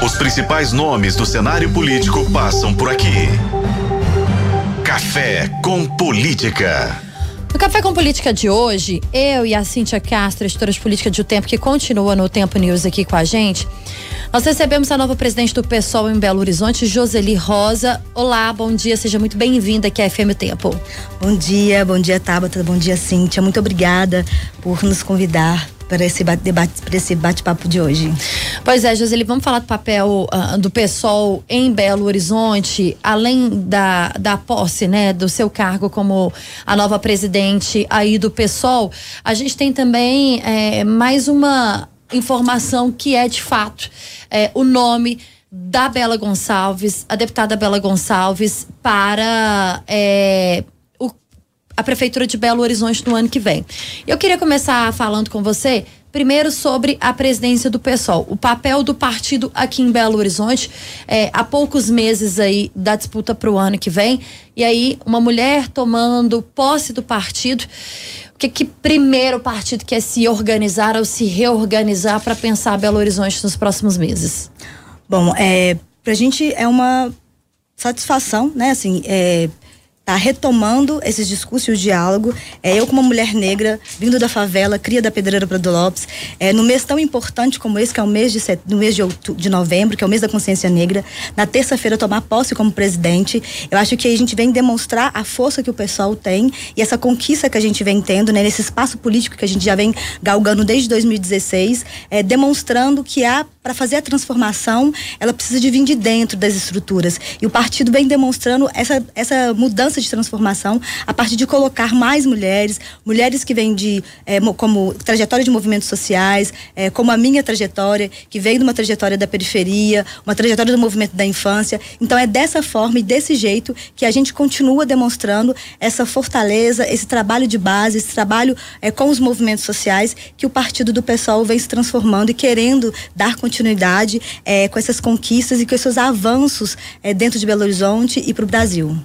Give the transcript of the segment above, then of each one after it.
Os principais nomes do cenário político passam por aqui. Café com Política. No Café com Política de hoje, eu e a Cíntia Castro, editora de política de O Tempo, que continua no Tempo News aqui com a gente, nós recebemos a nova presidente do PSOL em Belo Horizonte, Joseli Rosa. Olá, bom dia, seja muito bem-vinda aqui à FM Tempo. Bom dia, bom dia, Tabata, bom dia, Cíntia. Muito obrigada por nos convidar para esse debate, para esse bate-papo de hoje. Pois é, Joseli, vamos falar do papel uh, do PSOL em Belo Horizonte, além da, da posse, né, do seu cargo como a nova presidente aí do PSOL. A gente tem também é, mais uma informação que é de fato é, o nome da Bela Gonçalves, a deputada Bela Gonçalves, para é, a Prefeitura de Belo Horizonte no ano que vem. Eu queria começar falando com você Primeiro sobre a presidência do PSOL, o papel do partido aqui em Belo Horizonte, é, há poucos meses aí da disputa para o ano que vem, e aí uma mulher tomando posse do partido. O que, que primeiro o partido quer se organizar ou se reorganizar para pensar Belo Horizonte nos próximos meses? Bom, é, para a gente é uma satisfação, né? Assim, é, tá retomando esses discursos e o diálogo. É, eu, como mulher negra, vindo da favela, cria da Pedreira Prado Lopes, é, no mês tão importante como esse, que é o mês de, set... no mês de, outubro, de novembro, que é o mês da consciência negra, na terça-feira tomar posse como presidente, eu acho que a gente vem demonstrar a força que o pessoal tem e essa conquista que a gente vem tendo, né, nesse espaço político que a gente já vem galgando desde 2016, é, demonstrando que há para fazer a transformação, ela precisa de vir de dentro das estruturas. E o partido vem demonstrando essa, essa mudança de transformação a partir de colocar mais mulheres, mulheres que vêm de é, como trajetória de movimentos sociais, é, como a minha trajetória, que vem de uma trajetória da periferia, uma trajetória do movimento da infância. Então é dessa forma e desse jeito que a gente continua demonstrando essa fortaleza, esse trabalho de base, esse trabalho é, com os movimentos sociais que o partido do pessoal vem se transformando e querendo dar continuidade é, com essas conquistas e com esses avanços é, dentro de Belo Horizonte e para o Brasil.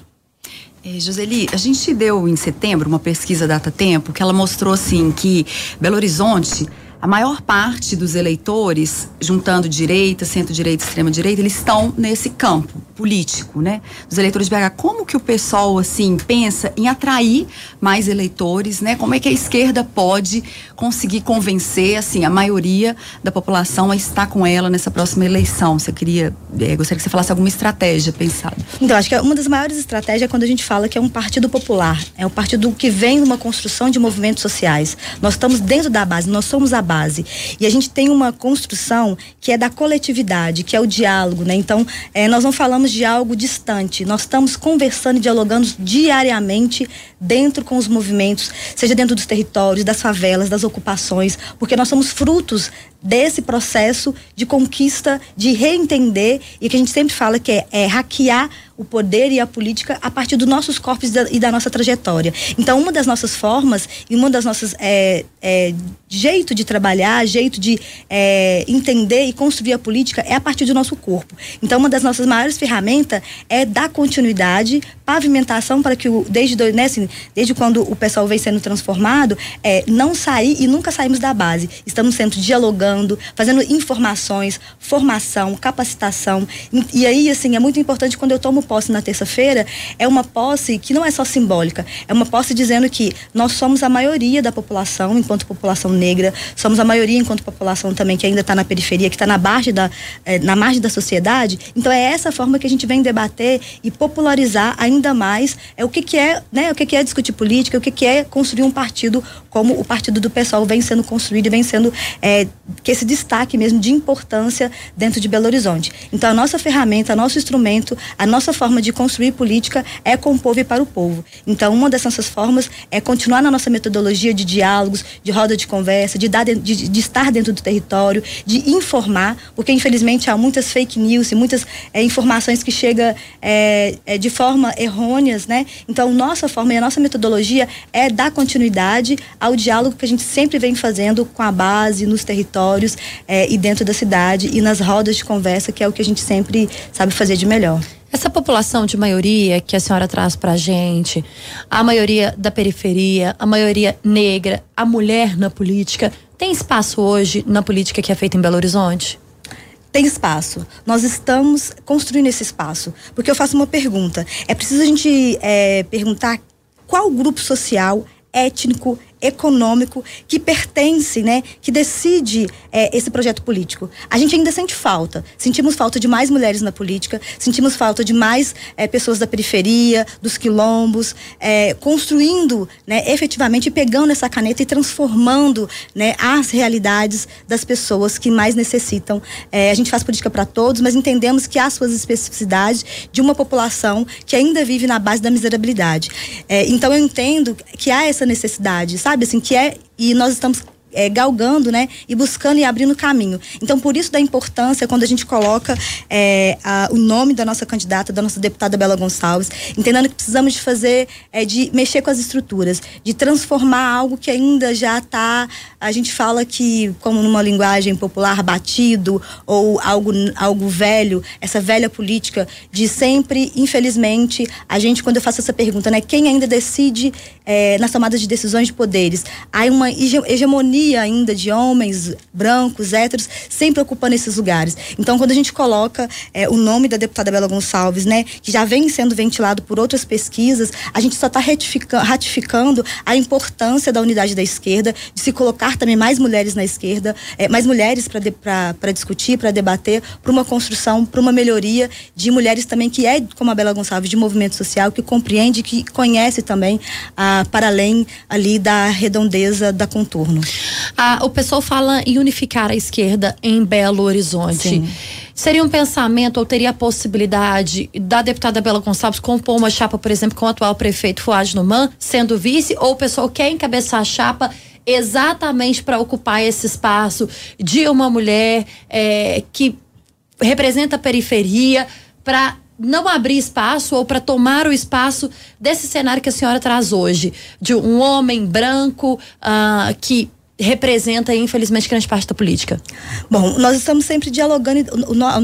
É, Joseli, a gente deu em setembro uma pesquisa Data Tempo que ela mostrou assim que Belo Horizonte a maior parte dos eleitores, juntando direita, centro-direita, extrema-direita, eles estão nesse campo político, né? Dos eleitores de BH. Como que o pessoal, assim, pensa em atrair mais eleitores, né? Como é que a esquerda pode conseguir convencer, assim, a maioria da população a estar com ela nessa próxima eleição? Você queria, é, gostaria que você falasse alguma estratégia pensada. Então, acho que uma das maiores estratégias é quando a gente fala que é um partido popular, é um partido que vem de uma construção de movimentos sociais. Nós estamos dentro da base, nós somos a base base. E a gente tem uma construção que é da coletividade, que é o diálogo, né? Então, é, nós não falamos de algo distante, nós estamos conversando e dialogando diariamente dentro com os movimentos, seja dentro dos territórios, das favelas, das ocupações, porque nós somos frutos desse processo de conquista, de reentender, e que a gente sempre fala que é, é hackear o poder e a política a partir dos nossos corpos da, e da nossa trajetória. Então, uma das nossas formas e uma das nossas é, é, jeito de trabalhar, jeito de é, entender e construir a política é a partir do nosso corpo. Então, uma das nossas maiores ferramentas é dar continuidade, pavimentação para que o, desde né, assim, desde quando o pessoal vem sendo transformado, é, não sair e nunca saímos da base. Estamos sempre dialogando, fazendo informações, formação, capacitação. E, aí, assim, é muito importante quando eu tomo posse na terça-feira, é uma posse que não é só simbólica, é uma posse dizendo que nós somos a maioria da população, enquanto população negra, somos a maioria enquanto população também que ainda está na periferia, que está na margem da, é, na margem da sociedade. Então é essa forma que a gente vem debater e popularizar ainda mais é o que, que é, né, o que, que é discutir política, o que, que é construir um partido como o partido do pessoal vem sendo construído e vem sendo é, que esse destaque mesmo de importância dentro de Belo Horizonte. Então a nossa ferramenta, nosso instrumento, a nossa forma de construir política é com o povo e para o povo. Então uma das nossas formas é continuar na nossa metodologia de diálogos, de roda de conversa, de, dar, de, de estar dentro do território, de informar, porque infelizmente há muitas fake news e muitas é, informações que chegam é, é, de forma errôneas, né? Então nossa forma e a nossa metodologia é dar continuidade ao diálogo que a gente sempre vem fazendo com a base, nos territórios é, e dentro da cidade e nas rodas de conversa, que é o que a gente sempre sabe fazer de melhor. Essa população de maioria que a senhora traz pra gente, a maioria da periferia, a maioria negra, a mulher na política, tem espaço hoje na política que é feita em Belo Horizonte? tem espaço. Nós estamos construindo esse espaço. Porque eu faço uma pergunta. É preciso a gente é, perguntar qual grupo social, étnico, econômico que pertence, né, que decide é, esse projeto político. A gente ainda sente falta. Sentimos falta de mais mulheres na política, sentimos falta de mais é, pessoas da periferia, dos quilombos, é, construindo, né, efetivamente pegando essa caneta e transformando, né, as realidades das pessoas que mais necessitam. É, a gente faz política para todos, mas entendemos que há suas especificidades de uma população que ainda vive na base da miserabilidade. É, então eu entendo que há essa necessidade, sabe? Sabe? Assim, que é. E nós estamos é, galgando, né? E buscando e abrindo caminho. Então, por isso da importância quando a gente coloca é, a, o nome da nossa candidata, da nossa deputada Bela Gonçalves, entendendo que precisamos de fazer, é, de mexer com as estruturas, de transformar algo que ainda já está, a gente fala que, como numa linguagem popular, batido ou algo, algo velho, essa velha política de sempre, infelizmente, a gente, quando eu faço essa pergunta, né? Quem ainda decide é, nas tomadas de decisões de poderes? Há uma hegemonia ainda de homens brancos, héteros, sempre ocupando esses lugares. Então, quando a gente coloca é, o nome da deputada Bela Gonçalves, né, que já vem sendo ventilado por outras pesquisas, a gente só está ratificando a importância da unidade da esquerda, de se colocar também mais mulheres na esquerda, é, mais mulheres para discutir, para debater, para uma construção, para uma melhoria de mulheres também que é, como a Bela Gonçalves, de movimento social, que compreende, que conhece também, ah, para além ali da redondeza da contorno. Ah, o pessoal fala em unificar a esquerda em Belo Horizonte. Sim. Seria um pensamento ou teria a possibilidade da deputada Bela Gonçalves compor uma chapa, por exemplo, com o atual prefeito Fuad Numan, sendo vice, ou o pessoal quer encabeçar a chapa exatamente para ocupar esse espaço de uma mulher é, que representa a periferia, para não abrir espaço ou para tomar o espaço desse cenário que a senhora traz hoje, de um homem branco uh, que representa, infelizmente, grande parte da política? Bom, nós estamos sempre dialogando,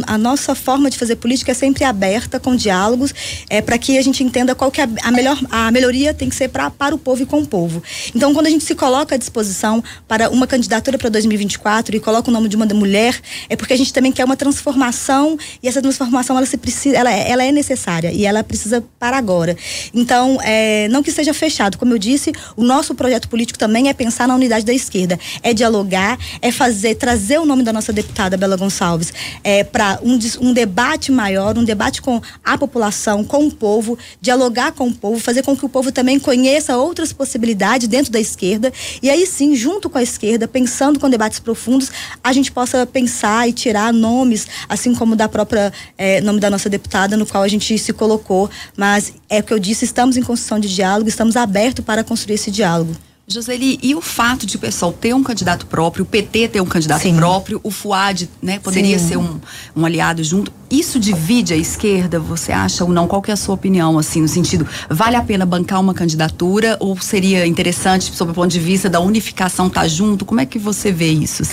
a nossa forma de fazer política é sempre aberta, com diálogos, é, para que a gente entenda qual que é a, melhor, a melhoria tem que ser pra, para o povo e com o povo. Então, quando a gente se coloca à disposição para uma candidatura para 2024 e coloca o nome de uma mulher, é porque a gente também quer uma transformação e essa transformação ela, se precisa, ela, ela é necessária e ela precisa para agora. Então, é, não que seja fechado, como eu disse, o nosso projeto político também é pensar na unidade da esquerda esquerda, é dialogar, é fazer, trazer o nome da nossa deputada Bela Gonçalves é, para um, um debate maior, um debate com a população, com o povo, dialogar com o povo, fazer com que o povo também conheça outras possibilidades dentro da esquerda e aí sim, junto com a esquerda, pensando com debates profundos, a gente possa pensar e tirar nomes, assim como da própria é, nome da nossa deputada, no qual a gente se colocou. Mas é o que eu disse, estamos em construção de diálogo, estamos abertos para construir esse diálogo. Joseli, e o fato de o pessoal ter um candidato próprio, o PT ter um candidato Sim. próprio, o FUAD, né, poderia Sim. ser um, um aliado junto. Isso divide a esquerda, você acha ou não? Qual que é a sua opinião, assim, no sentido, vale a pena bancar uma candidatura ou seria interessante, sob o ponto de vista da unificação, estar tá junto? Como é que você vê isso?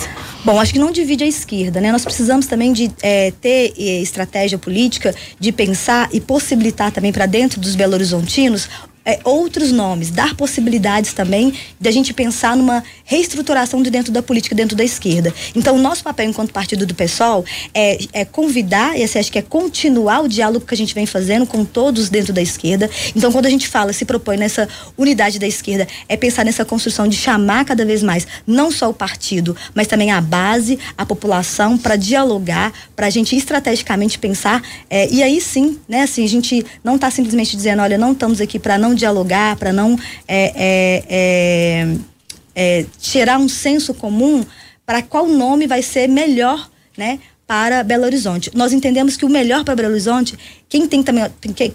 Bom, acho que não divide a esquerda, né? Nós precisamos também de é, ter estratégia política, de pensar e possibilitar também para dentro dos Belo Horizontinos é, outros nomes, dar possibilidades também de a gente pensar numa reestruturação de dentro da política, dentro da esquerda. Então, o nosso papel enquanto partido do PSOL é, é convidar, e assim, acho que é continuar o diálogo que a gente vem fazendo com todos dentro da esquerda. Então, quando a gente fala, se propõe nessa unidade da esquerda, é pensar nessa construção de chamar cada vez mais, não só o partido, mas também a base, a população, para dialogar, para a gente estrategicamente pensar. É, e aí sim, né, assim, a gente não está simplesmente dizendo, olha, não estamos aqui para não dialogar, para não é, é, é, é, tirar um senso comum para qual nome vai ser melhor, né? Para Belo Horizonte. Nós entendemos que o melhor para Belo Horizonte quem tem, também,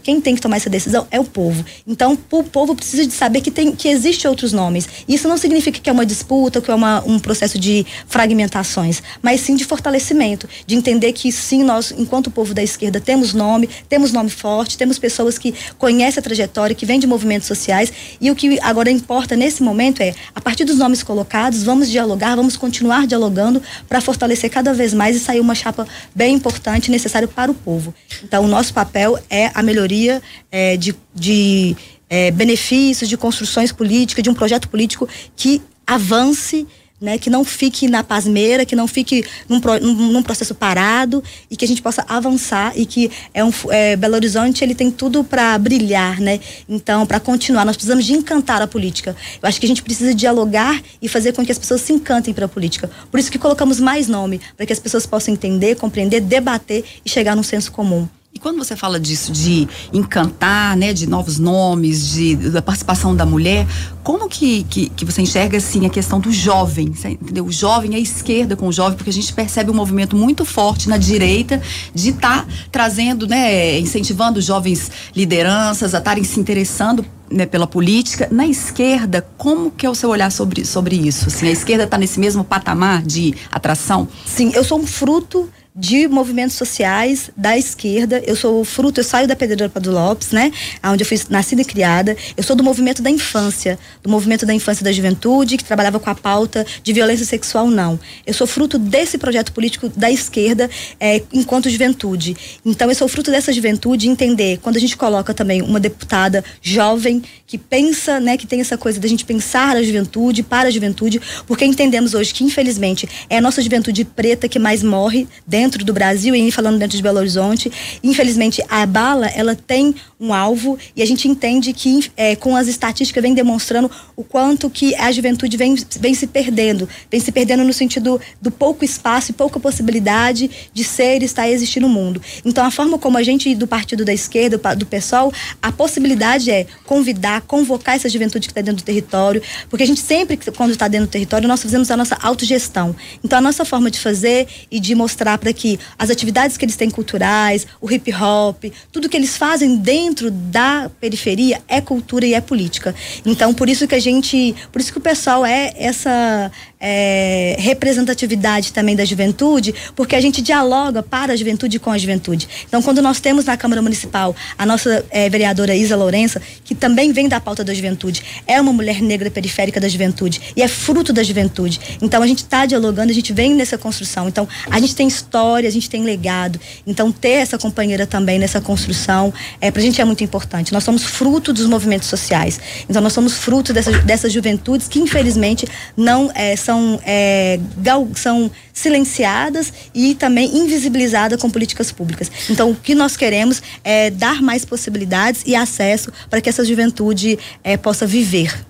quem tem que tomar essa decisão é o povo. Então, o povo precisa de saber que, tem, que existe outros nomes. Isso não significa que é uma disputa, que é uma, um processo de fragmentações, mas sim de fortalecimento, de entender que sim, nós, enquanto povo da esquerda, temos nome, temos nome forte, temos pessoas que conhecem a trajetória, que vêm de movimentos sociais, e o que agora importa nesse momento é, a partir dos nomes colocados, vamos dialogar, vamos continuar dialogando para fortalecer cada vez mais e sair uma chapa bem importante, necessária para o povo. Então, o nosso papel é a melhoria é, de, de é, benefícios, de construções políticas, de um projeto político que avance né, que não fique na pasmeira, que não fique num, num, processo parado e que a gente possa avançar e que é um é, Belo Horizonte ele tem tudo para brilhar, né? Então, para continuar, nós precisamos de encantar a política. Eu acho que a gente precisa dialogar e fazer com que as pessoas se encantem pela política. Por isso que colocamos mais nome, para que as pessoas possam entender, compreender, debater e chegar num senso comum. Quando você fala disso, de encantar, né, de novos nomes, de, da participação da mulher, como que, que, que você enxerga, assim, a questão do jovem, entendeu? O jovem, a esquerda com o jovem, porque a gente percebe um movimento muito forte na direita de estar tá trazendo, né, incentivando jovens lideranças a estarem se interessando né, pela política. Na esquerda, como que é o seu olhar sobre, sobre isso? Assim, a esquerda está nesse mesmo patamar de atração? Sim, eu sou um fruto de movimentos sociais da esquerda. Eu sou fruto, eu saio da Pedreira Pado Lopes, né? Onde eu fui nascida e criada. Eu sou do movimento da infância, do movimento da infância e da juventude, que trabalhava com a pauta de violência sexual, não. Eu sou fruto desse projeto político da esquerda é, enquanto juventude. Então, eu sou fruto dessa juventude entender, quando a gente coloca também uma deputada jovem que pensa, né, que tem essa coisa da gente pensar a juventude, para a juventude, porque entendemos hoje que, infelizmente, é a nossa juventude preta que mais morre dentro dentro do Brasil e falando dentro de Belo Horizonte. Infelizmente, a bala ela tem um alvo e a gente entende que é, com as estatísticas vem demonstrando o quanto que a juventude vem, vem se perdendo, vem se perdendo no sentido do pouco espaço e pouca possibilidade de ser e estar e existir no mundo. Então, a forma como a gente do partido da esquerda, do PSOL, a possibilidade é convidar, convocar essa juventude que está dentro do território, porque a gente sempre, quando está dentro do território, nós fazemos a nossa autogestão. Então, a nossa forma de fazer e de mostrar para que as atividades que eles têm culturais, o hip hop, tudo que eles fazem dentro da periferia é cultura e é política. Então, por isso que a gente, por isso que o pessoal é essa é, representatividade também da juventude, porque a gente dialoga para a juventude com a juventude. Então, quando nós temos na Câmara Municipal a nossa é, vereadora Isa Lourença, que também vem da pauta da juventude, é uma mulher negra periférica da juventude e é fruto da juventude. Então, a gente está dialogando, a gente vem nessa construção. Então, a gente tem história, a gente tem legado. Então, ter essa companheira também nessa construção, é, para a gente é muito importante. Nós somos fruto dos movimentos sociais. Então, nós somos fruto dessas, dessas juventudes que, infelizmente, não é, são são, é, gal, são silenciadas e também invisibilizadas com políticas públicas. Então, o que nós queremos é dar mais possibilidades e acesso para que essa juventude é, possa viver.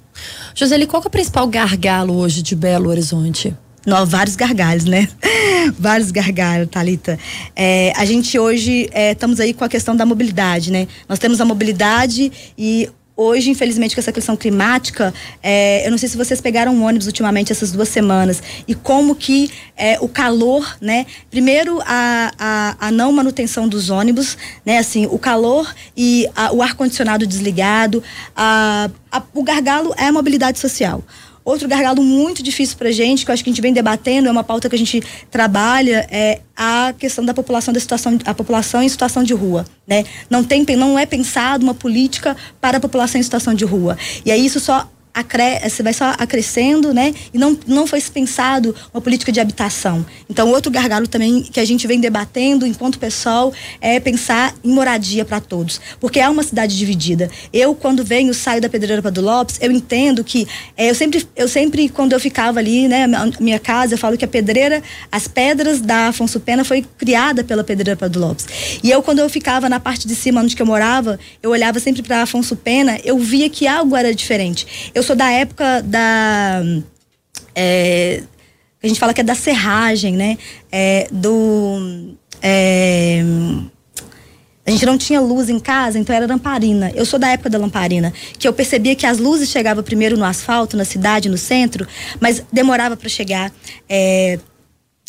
Joseli, qual é o principal gargalo hoje de Belo Horizonte? Não, vários gargalhos, né? vários gargalhos, Thalita. É, a gente hoje é, estamos aí com a questão da mobilidade, né? Nós temos a mobilidade e Hoje, infelizmente, com essa questão climática, é, eu não sei se vocês pegaram um ônibus ultimamente essas duas semanas e como que é, o calor, né? Primeiro a, a, a, não manutenção dos ônibus, né? Assim, o calor e a, o ar condicionado desligado, a, o gargalo é a mobilidade social. Outro gargalo muito difícil para gente, que eu acho que a gente vem debatendo, é uma pauta que a gente trabalha, é a questão da população da situação, a população em situação de rua, né? Não tem, não é pensado uma política para a população em situação de rua. E aí isso só você vai só acrescendo, né? E não, não foi pensado uma política de habitação. Então, outro gargalo também que a gente vem debatendo enquanto pessoal é pensar em moradia para todos. Porque é uma cidade dividida. Eu, quando venho, saio da Pedreira do Lopes, eu entendo que é, eu, sempre, eu sempre, quando eu ficava ali, né, minha casa, eu falo que a pedreira, as pedras da Afonso Pena foi criada pela Pedreira do Lopes. E eu, quando eu ficava na parte de cima onde eu morava, eu olhava sempre para Afonso Pena, eu via que algo era diferente. Eu eu sou da época da. É, a gente fala que é da serragem, né? É, do. É, a gente não tinha luz em casa, então era lamparina. Eu sou da época da lamparina, que eu percebia que as luzes chegavam primeiro no asfalto, na cidade, no centro, mas demorava para chegar. É,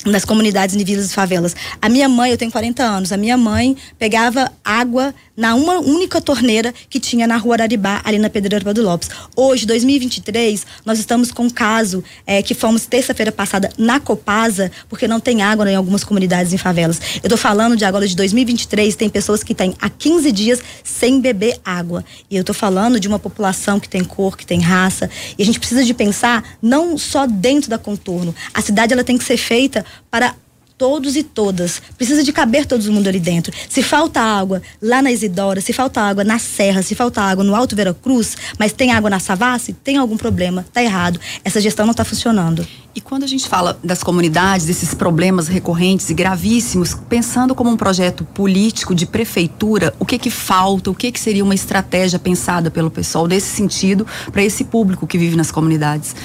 nas comunidades de vilas e favelas. A minha mãe, eu tenho 40 anos, a minha mãe pegava água na uma única torneira que tinha na rua Araribá, ali na Pedreira do Lopes. Hoje, 2023, nós estamos com um caso é, que fomos terça-feira passada na Copasa, porque não tem água em algumas comunidades em favelas. Eu tô falando de agora de 2023, tem pessoas que têm há 15 dias sem beber água. E eu tô falando de uma população que tem cor, que tem raça. E a gente precisa de pensar não só dentro da contorno. A cidade ela tem que ser feita para todos e todas. Precisa de caber todo mundo ali dentro. Se falta água lá na Isidora, se falta água na Serra, se falta água no Alto Vera Cruz, mas tem água na Savassi, tem algum problema, tá errado. Essa gestão não está funcionando. E quando a gente fala das comunidades, desses problemas recorrentes e gravíssimos, pensando como um projeto político de prefeitura, o que que falta, o que que seria uma estratégia pensada pelo pessoal nesse sentido para esse público que vive nas comunidades?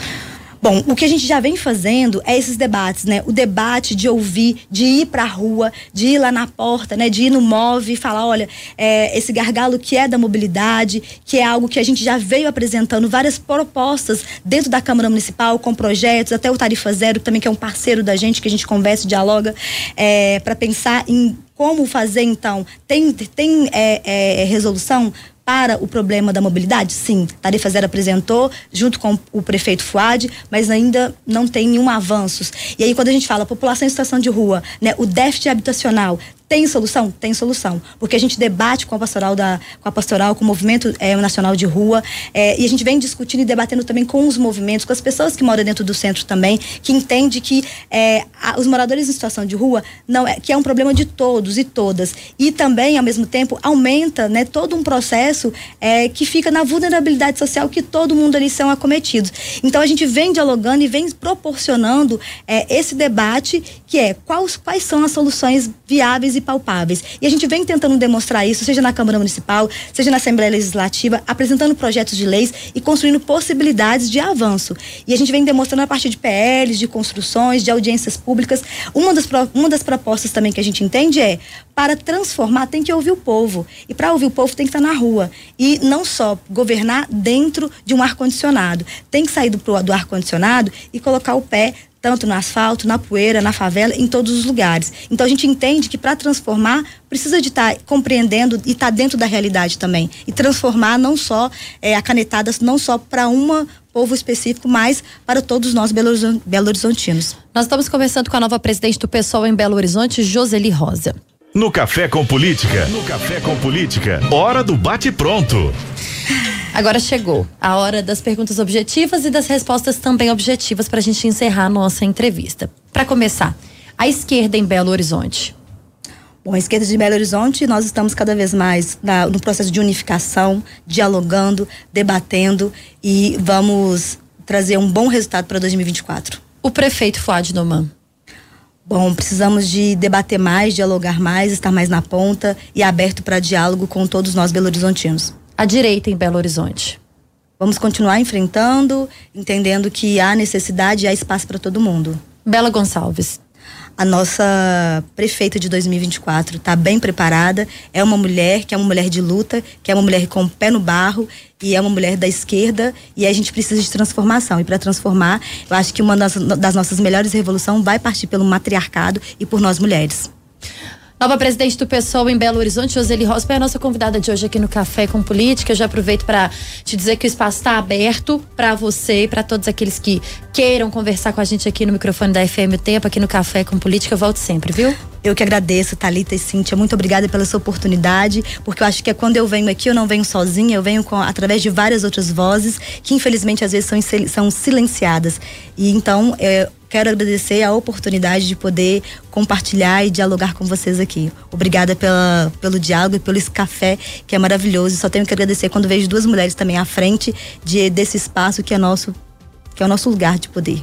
Bom, o que a gente já vem fazendo é esses debates, né? O debate de ouvir, de ir para a rua, de ir lá na porta, né? De ir no MOVE e falar, olha, é, esse gargalo que é da mobilidade, que é algo que a gente já veio apresentando várias propostas dentro da Câmara Municipal com projetos, até o Tarifa Zero também que é um parceiro da gente que a gente conversa, dialoga, é, para pensar em como fazer então. Tem, tem é, é, resolução para o problema da mobilidade? Sim, Tarifa Zero apresentou junto com o prefeito Fuad, mas ainda não tem nenhum avanços. E aí quando a gente fala população em situação de rua, né, o déficit habitacional, tem solução? Tem solução. Porque a gente debate com a pastoral, da, com, a pastoral, com o movimento é, nacional de rua, é, e a gente vem discutindo e debatendo também com os movimentos, com as pessoas que moram dentro do centro também, que entende que é, a, os moradores em situação de rua não é, que é um problema de todos e todas. E também, ao mesmo tempo, aumenta né, todo um processo é, que fica na vulnerabilidade social que todo mundo ali são acometidos. Então a gente vem dialogando e vem proporcionando esse debate que é quais, quais são as soluções viáveis e palpáveis. E a gente vem tentando demonstrar isso, seja na Câmara Municipal, seja na Assembleia Legislativa, apresentando projetos de leis e construindo possibilidades de avanço. E a gente vem demonstrando a partir de PLs, de construções, de audiências públicas. Uma das, uma das propostas também que a gente entende é para transformar tem que ouvir o povo. E para ouvir o povo tem que estar na rua. E não só governar dentro de um ar-condicionado. Tem que sair do, do ar-condicionado e colocar o pé tanto no asfalto, na poeira, na favela, em todos os lugares. Então a gente entende que para transformar precisa de estar tá compreendendo e estar tá dentro da realidade também e transformar não só é, a canetada não só para uma povo específico, mas para todos nós belo, belo horizontinos. Nós estamos conversando com a nova presidente do PSOL em Belo Horizonte, Joseli Rosa. No Café com Política, no Café com Política, hora do bate pronto. Agora chegou a hora das perguntas objetivas e das respostas também objetivas para a gente encerrar a nossa entrevista. Para começar, a esquerda em Belo Horizonte. Bom, a esquerda de Belo Horizonte, nós estamos cada vez mais na, no processo de unificação, dialogando, debatendo e vamos trazer um bom resultado para 2024. O prefeito Fuad Noman. Bom, precisamos de debater mais, dialogar mais, estar mais na ponta e aberto para diálogo com todos nós belo-horizontinos a direita em Belo Horizonte? Vamos continuar enfrentando, entendendo que há necessidade e há espaço para todo mundo. Bela Gonçalves. A nossa prefeita de 2024 está bem preparada. É uma mulher que é uma mulher de luta, que é uma mulher com o pé no barro e é uma mulher da esquerda. E a gente precisa de transformação. E para transformar, eu acho que uma das, das nossas melhores revoluções vai partir pelo matriarcado e por nós mulheres. Nova presidente do PSOL em Belo Horizonte, Joseli Rosper, é a nossa convidada de hoje aqui no Café com Política. Eu já aproveito para te dizer que o espaço está aberto para você e para todos aqueles que queiram conversar com a gente aqui no microfone da FM o Tempo, aqui no Café com Política. Volte sempre, viu? Eu que agradeço, Talita e Cíntia. Muito obrigada pela sua oportunidade, porque eu acho que é quando eu venho aqui, eu não venho sozinha, eu venho com, através de várias outras vozes que, infelizmente, às vezes são, são silenciadas. E então, é, quero agradecer a oportunidade de poder compartilhar e dialogar com vocês aqui. Obrigada pela, pelo diálogo e pelo esse café que é maravilhoso. Só tenho que agradecer quando vejo duas mulheres também à frente de, desse espaço que é nosso, que é o nosso lugar de poder.